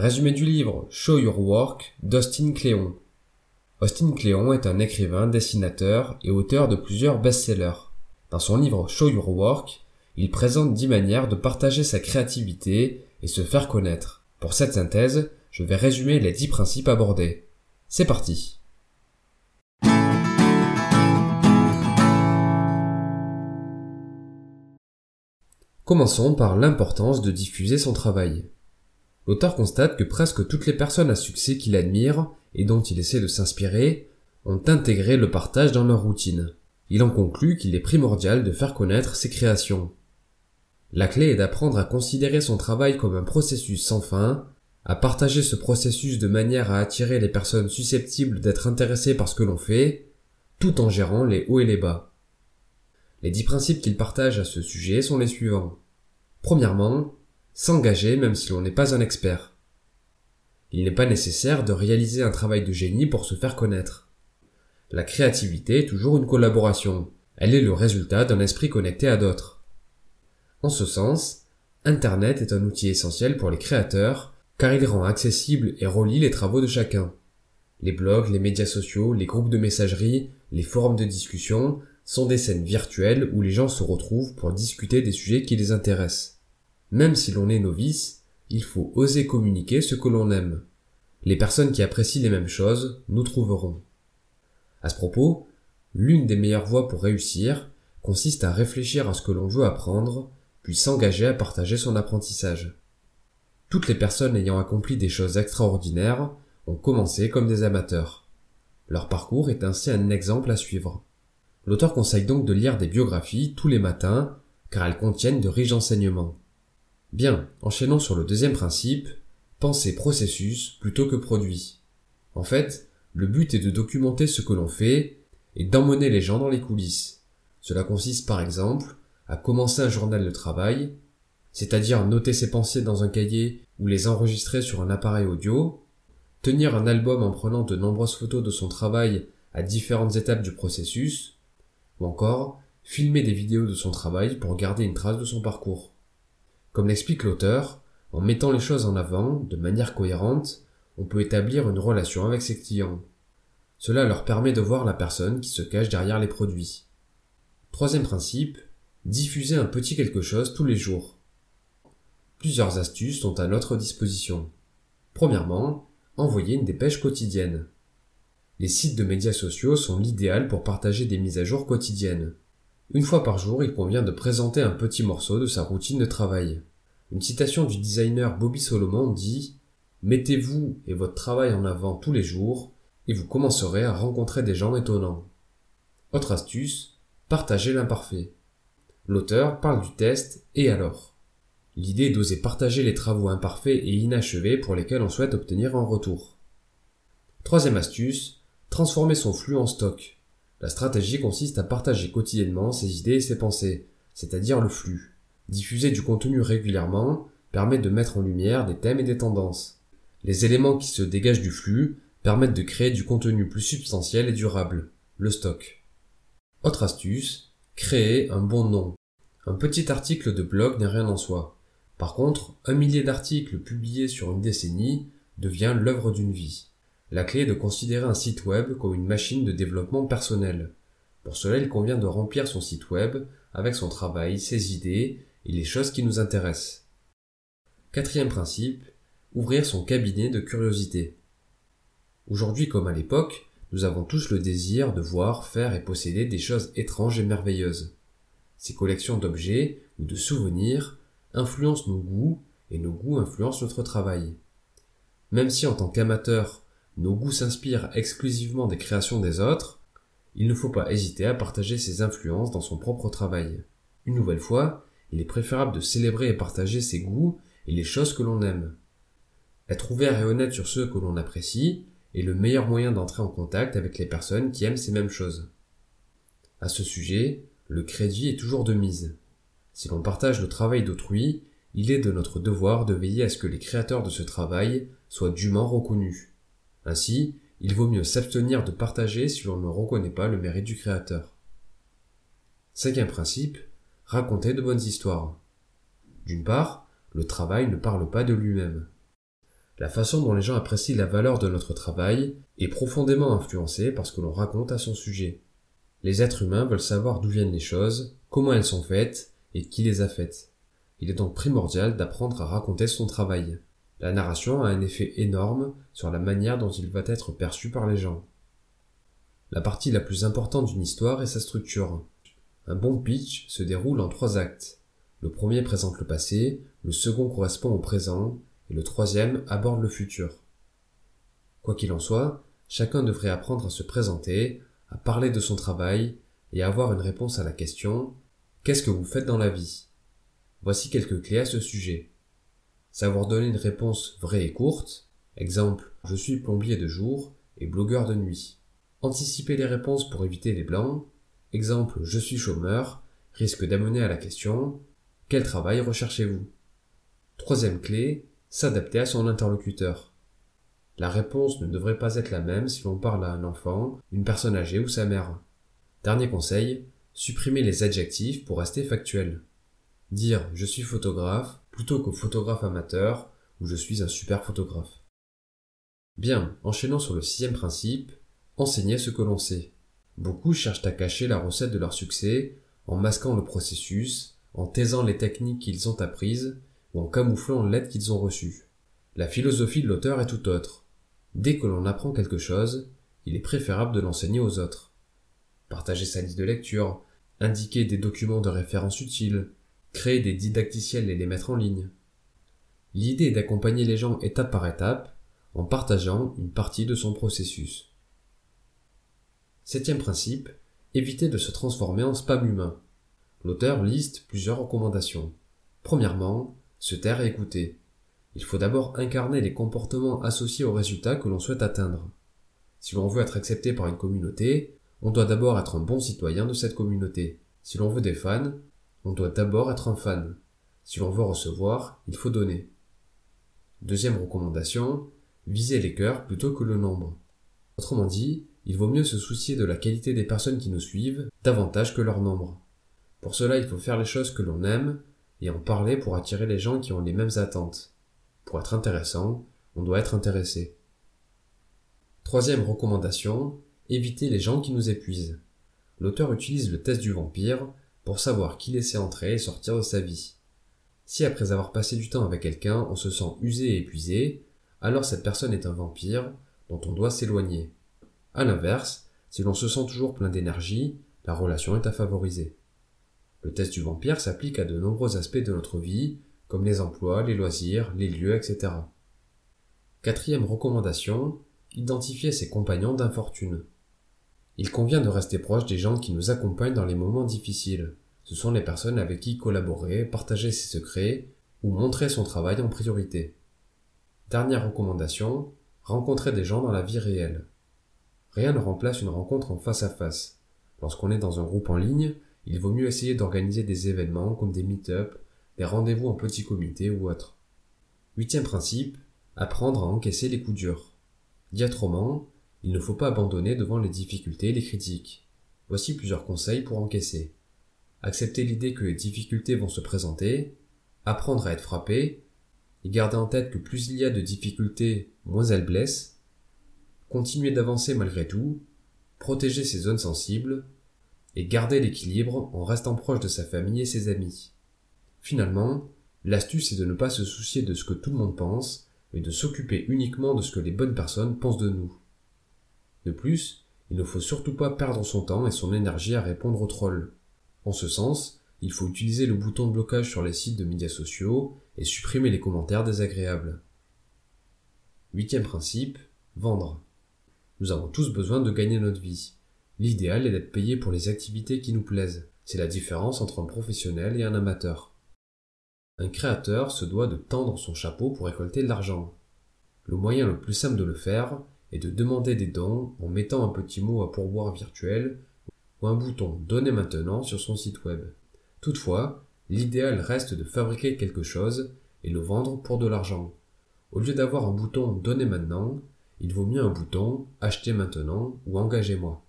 Résumé du livre Show Your Work d'Austin Cléon. Austin Cléon est un écrivain, dessinateur et auteur de plusieurs best-sellers. Dans son livre Show Your Work, il présente dix manières de partager sa créativité et se faire connaître. Pour cette synthèse, je vais résumer les dix principes abordés. C'est parti. Commençons par l'importance de diffuser son travail. L'auteur constate que presque toutes les personnes à succès qu'il admire et dont il essaie de s'inspirer ont intégré le partage dans leur routine. Il en conclut qu'il est primordial de faire connaître ses créations. La clé est d'apprendre à considérer son travail comme un processus sans fin, à partager ce processus de manière à attirer les personnes susceptibles d'être intéressées par ce que l'on fait, tout en gérant les hauts et les bas. Les dix principes qu'il partage à ce sujet sont les suivants. Premièrement, s'engager même si l'on n'est pas un expert. Il n'est pas nécessaire de réaliser un travail de génie pour se faire connaître. La créativité est toujours une collaboration. Elle est le résultat d'un esprit connecté à d'autres. En ce sens, Internet est un outil essentiel pour les créateurs car il rend accessible et relie les travaux de chacun. Les blogs, les médias sociaux, les groupes de messagerie, les forums de discussion sont des scènes virtuelles où les gens se retrouvent pour discuter des sujets qui les intéressent. Même si l'on est novice, il faut oser communiquer ce que l'on aime. Les personnes qui apprécient les mêmes choses nous trouveront. À ce propos, l'une des meilleures voies pour réussir consiste à réfléchir à ce que l'on veut apprendre, puis s'engager à partager son apprentissage. Toutes les personnes ayant accompli des choses extraordinaires ont commencé comme des amateurs. Leur parcours est ainsi un exemple à suivre. L'auteur conseille donc de lire des biographies tous les matins car elles contiennent de riches enseignements. Bien, enchaînons sur le deuxième principe, penser processus plutôt que produit. En fait, le but est de documenter ce que l'on fait et d'emmener les gens dans les coulisses. Cela consiste par exemple à commencer un journal de travail, c'est-à-dire noter ses pensées dans un cahier ou les enregistrer sur un appareil audio, tenir un album en prenant de nombreuses photos de son travail à différentes étapes du processus, ou encore filmer des vidéos de son travail pour garder une trace de son parcours. Comme l'explique l'auteur, en mettant les choses en avant de manière cohérente, on peut établir une relation avec ses clients. Cela leur permet de voir la personne qui se cache derrière les produits. Troisième principe, diffuser un petit quelque chose tous les jours. Plusieurs astuces sont à notre disposition. Premièrement, envoyer une dépêche quotidienne. Les sites de médias sociaux sont l'idéal pour partager des mises à jour quotidiennes. Une fois par jour, il convient de présenter un petit morceau de sa routine de travail. Une citation du designer Bobby Solomon dit Mettez-vous et votre travail en avant tous les jours et vous commencerez à rencontrer des gens étonnants. Autre astuce, partagez l'imparfait. L'auteur parle du test et alors. L'idée est d'oser partager les travaux imparfaits et inachevés pour lesquels on souhaite obtenir un retour. Troisième astuce, transformer son flux en stock. La stratégie consiste à partager quotidiennement ses idées et ses pensées, c'est-à-dire le flux. Diffuser du contenu régulièrement permet de mettre en lumière des thèmes et des tendances. Les éléments qui se dégagent du flux permettent de créer du contenu plus substantiel et durable, le stock. Autre astuce, créer un bon nom. Un petit article de blog n'est rien en soi. Par contre, un millier d'articles publiés sur une décennie devient l'œuvre d'une vie. La clé est de considérer un site web comme une machine de développement personnel. Pour cela, il convient de remplir son site web avec son travail, ses idées et les choses qui nous intéressent. Quatrième principe, ouvrir son cabinet de curiosité. Aujourd'hui comme à l'époque, nous avons tous le désir de voir, faire et posséder des choses étranges et merveilleuses. Ces collections d'objets ou de souvenirs influencent nos goûts et nos goûts influencent notre travail. Même si en tant qu'amateur, nos goûts s'inspirent exclusivement des créations des autres, il ne faut pas hésiter à partager ces influences dans son propre travail. Une nouvelle fois, il est préférable de célébrer et partager ses goûts et les choses que l'on aime. Être ouvert et honnête sur ceux que l'on apprécie est le meilleur moyen d'entrer en contact avec les personnes qui aiment ces mêmes choses. À ce sujet, le crédit est toujours de mise. Si l'on partage le travail d'autrui, il est de notre devoir de veiller à ce que les créateurs de ce travail soient dûment reconnus. Ainsi, il vaut mieux s'abstenir de partager si l'on ne reconnaît pas le mérite du créateur. Cinquième principe, raconter de bonnes histoires. D'une part, le travail ne parle pas de lui-même. La façon dont les gens apprécient la valeur de notre travail est profondément influencée par ce que l'on raconte à son sujet. Les êtres humains veulent savoir d'où viennent les choses, comment elles sont faites et qui les a faites. Il est donc primordial d'apprendre à raconter son travail. La narration a un effet énorme sur la manière dont il va être perçu par les gens. La partie la plus importante d'une histoire est sa structure. Un bon pitch se déroule en trois actes. Le premier présente le passé, le second correspond au présent, et le troisième aborde le futur. Quoi qu'il en soit, chacun devrait apprendre à se présenter, à parler de son travail, et à avoir une réponse à la question Qu'est-ce que vous faites dans la vie? Voici quelques clés à ce sujet. Savoir donner une réponse vraie et courte, exemple je suis plombier de jour et blogueur de nuit. Anticiper les réponses pour éviter les blancs, exemple je suis chômeur, risque d'amener à la question quel travail recherchez-vous? Troisième clé, s'adapter à son interlocuteur. La réponse ne devrait pas être la même si l'on parle à un enfant, une personne âgée ou sa mère. Dernier conseil, supprimer les adjectifs pour rester factuel. Dire je suis photographe plutôt que photographe amateur ou je suis un super photographe. Bien, enchaînons sur le sixième principe, enseigner ce que l'on sait. Beaucoup cherchent à cacher la recette de leur succès en masquant le processus, en taisant les techniques qu'ils ont apprises ou en camouflant l'aide qu'ils ont reçue. La philosophie de l'auteur est tout autre. Dès que l'on apprend quelque chose, il est préférable de l'enseigner aux autres. Partager sa liste de lecture, indiquer des documents de référence utiles, créer des didacticiels et les mettre en ligne. L'idée est d'accompagner les gens étape par étape en partageant une partie de son processus. Septième principe, éviter de se transformer en spam humain. L'auteur liste plusieurs recommandations. Premièrement, se taire et écouter. Il faut d'abord incarner les comportements associés aux résultats que l'on souhaite atteindre. Si l'on veut être accepté par une communauté, on doit d'abord être un bon citoyen de cette communauté. Si l'on veut des fans, on doit d'abord être un fan. Si l'on veut recevoir, il faut donner. Deuxième recommandation, viser les cœurs plutôt que le nombre. Autrement dit, il vaut mieux se soucier de la qualité des personnes qui nous suivent davantage que leur nombre. Pour cela, il faut faire les choses que l'on aime et en parler pour attirer les gens qui ont les mêmes attentes. Pour être intéressant, on doit être intéressé. Troisième recommandation, éviter les gens qui nous épuisent. L'auteur utilise le test du vampire pour savoir qui laisser entrer et sortir de sa vie. Si après avoir passé du temps avec quelqu'un, on se sent usé et épuisé, alors cette personne est un vampire dont on doit s'éloigner. À l'inverse, si l'on se sent toujours plein d'énergie, la relation est à favoriser. Le test du vampire s'applique à de nombreux aspects de notre vie, comme les emplois, les loisirs, les lieux, etc. Quatrième recommandation, identifier ses compagnons d'infortune. Il convient de rester proche des gens qui nous accompagnent dans les moments difficiles. Ce sont les personnes avec qui collaborer, partager ses secrets ou montrer son travail en priorité. Dernière recommandation, rencontrer des gens dans la vie réelle. Rien ne remplace une rencontre en face à face. Lorsqu'on est dans un groupe en ligne, il vaut mieux essayer d'organiser des événements comme des meet-up, des rendez-vous en petit comité ou autre. Huitième principe, apprendre à encaisser les coups durs. Dit autrement, il ne faut pas abandonner devant les difficultés et les critiques. Voici plusieurs conseils pour encaisser. Accepter l'idée que les difficultés vont se présenter, apprendre à être frappé, et garder en tête que plus il y a de difficultés, moins elles blessent, continuer d'avancer malgré tout, protéger ses zones sensibles, et garder l'équilibre en restant proche de sa famille et ses amis. Finalement, l'astuce est de ne pas se soucier de ce que tout le monde pense, mais de s'occuper uniquement de ce que les bonnes personnes pensent de nous. De plus, il ne faut surtout pas perdre son temps et son énergie à répondre aux trolls. En ce sens, il faut utiliser le bouton de blocage sur les sites de médias sociaux et supprimer les commentaires désagréables. Huitième principe, vendre. Nous avons tous besoin de gagner notre vie. L'idéal est d'être payé pour les activités qui nous plaisent. C'est la différence entre un professionnel et un amateur. Un créateur se doit de tendre son chapeau pour récolter de l'argent. Le moyen le plus simple de le faire est de demander des dons en mettant un petit mot à pourboire virtuel ou un bouton Donner maintenant sur son site web. Toutefois, l'idéal reste de fabriquer quelque chose et le vendre pour de l'argent. Au lieu d'avoir un bouton Donner maintenant, il vaut mieux un bouton Acheter maintenant ou Engagez-moi.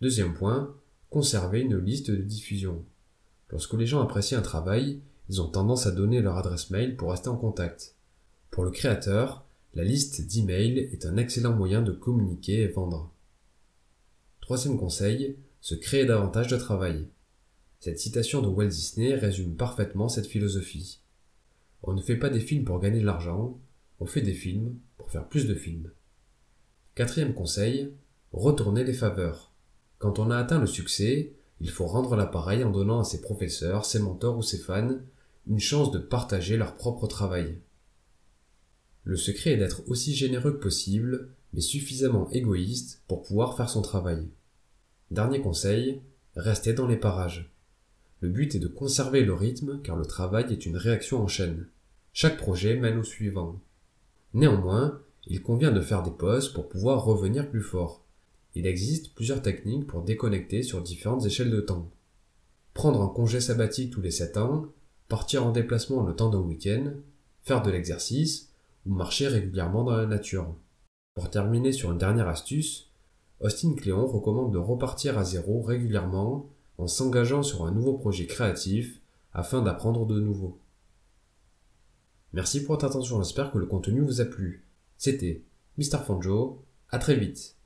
Deuxième point, conserver une liste de diffusion. Lorsque les gens apprécient un travail, ils ont tendance à donner leur adresse mail pour rester en contact. Pour le créateur, la liste d'emails est un excellent moyen de communiquer et vendre. Troisième conseil, se créer davantage de travail. Cette citation de Walt Disney résume parfaitement cette philosophie. On ne fait pas des films pour gagner de l'argent, on fait des films pour faire plus de films. Quatrième conseil, retourner les faveurs. Quand on a atteint le succès, il faut rendre l'appareil en donnant à ses professeurs, ses mentors ou ses fans une chance de partager leur propre travail. Le secret est d'être aussi généreux que possible, mais suffisamment égoïste pour pouvoir faire son travail. Dernier conseil, restez dans les parages. Le but est de conserver le rythme car le travail est une réaction en chaîne. Chaque projet mène au suivant. Néanmoins, il convient de faire des pauses pour pouvoir revenir plus fort. Il existe plusieurs techniques pour déconnecter sur différentes échelles de temps. Prendre un congé sabbatique tous les 7 ans, partir en déplacement le temps d'un week-end, faire de l'exercice ou marcher régulièrement dans la nature. Pour terminer sur une dernière astuce, Austin Cléon recommande de repartir à zéro régulièrement en s'engageant sur un nouveau projet créatif afin d'apprendre de nouveau. Merci pour votre attention, j'espère que le contenu vous a plu. C'était Mr. Fanjo, à très vite.